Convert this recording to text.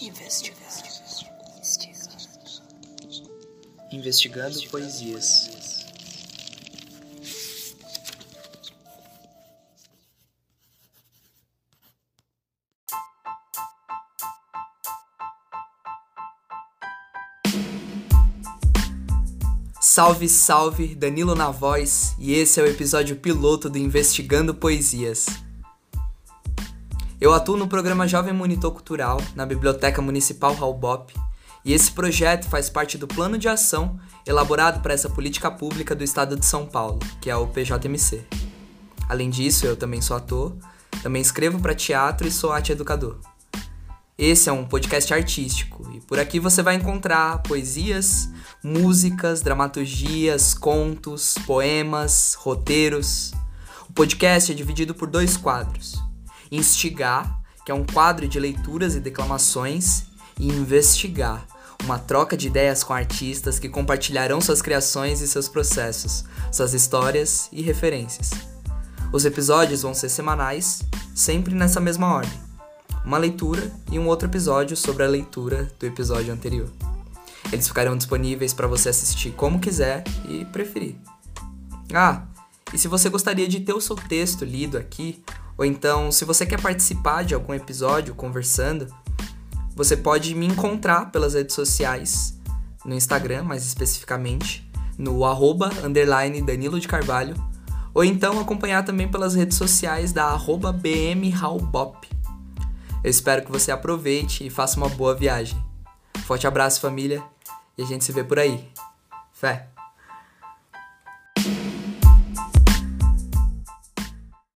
Investigando. Investigando poesias. Salve, salve, Danilo na voz, e esse é o episódio piloto do Investigando Poesias. Eu atuo no programa Jovem Monitor Cultural, na Biblioteca Municipal Raul Bop, e esse projeto faz parte do plano de ação elaborado para essa política pública do estado de São Paulo, que é o PJMC. Além disso, eu também sou ator, também escrevo para teatro e sou arte educador. Esse é um podcast artístico e por aqui você vai encontrar poesias, músicas, dramaturgias, contos, poemas, roteiros. O podcast é dividido por dois quadros. Instigar, que é um quadro de leituras e declamações, e investigar, uma troca de ideias com artistas que compartilharão suas criações e seus processos, suas histórias e referências. Os episódios vão ser semanais, sempre nessa mesma ordem. Uma leitura e um outro episódio sobre a leitura do episódio anterior. Eles ficarão disponíveis para você assistir como quiser e preferir. Ah, e se você gostaria de ter o seu texto lido aqui, ou então, se você quer participar de algum episódio conversando, você pode me encontrar pelas redes sociais, no Instagram mais especificamente, no arroba, underline Danilo de Carvalho, ou então acompanhar também pelas redes sociais da arroba bmraubop. Eu espero que você aproveite e faça uma boa viagem. Forte abraço família e a gente se vê por aí. Fé!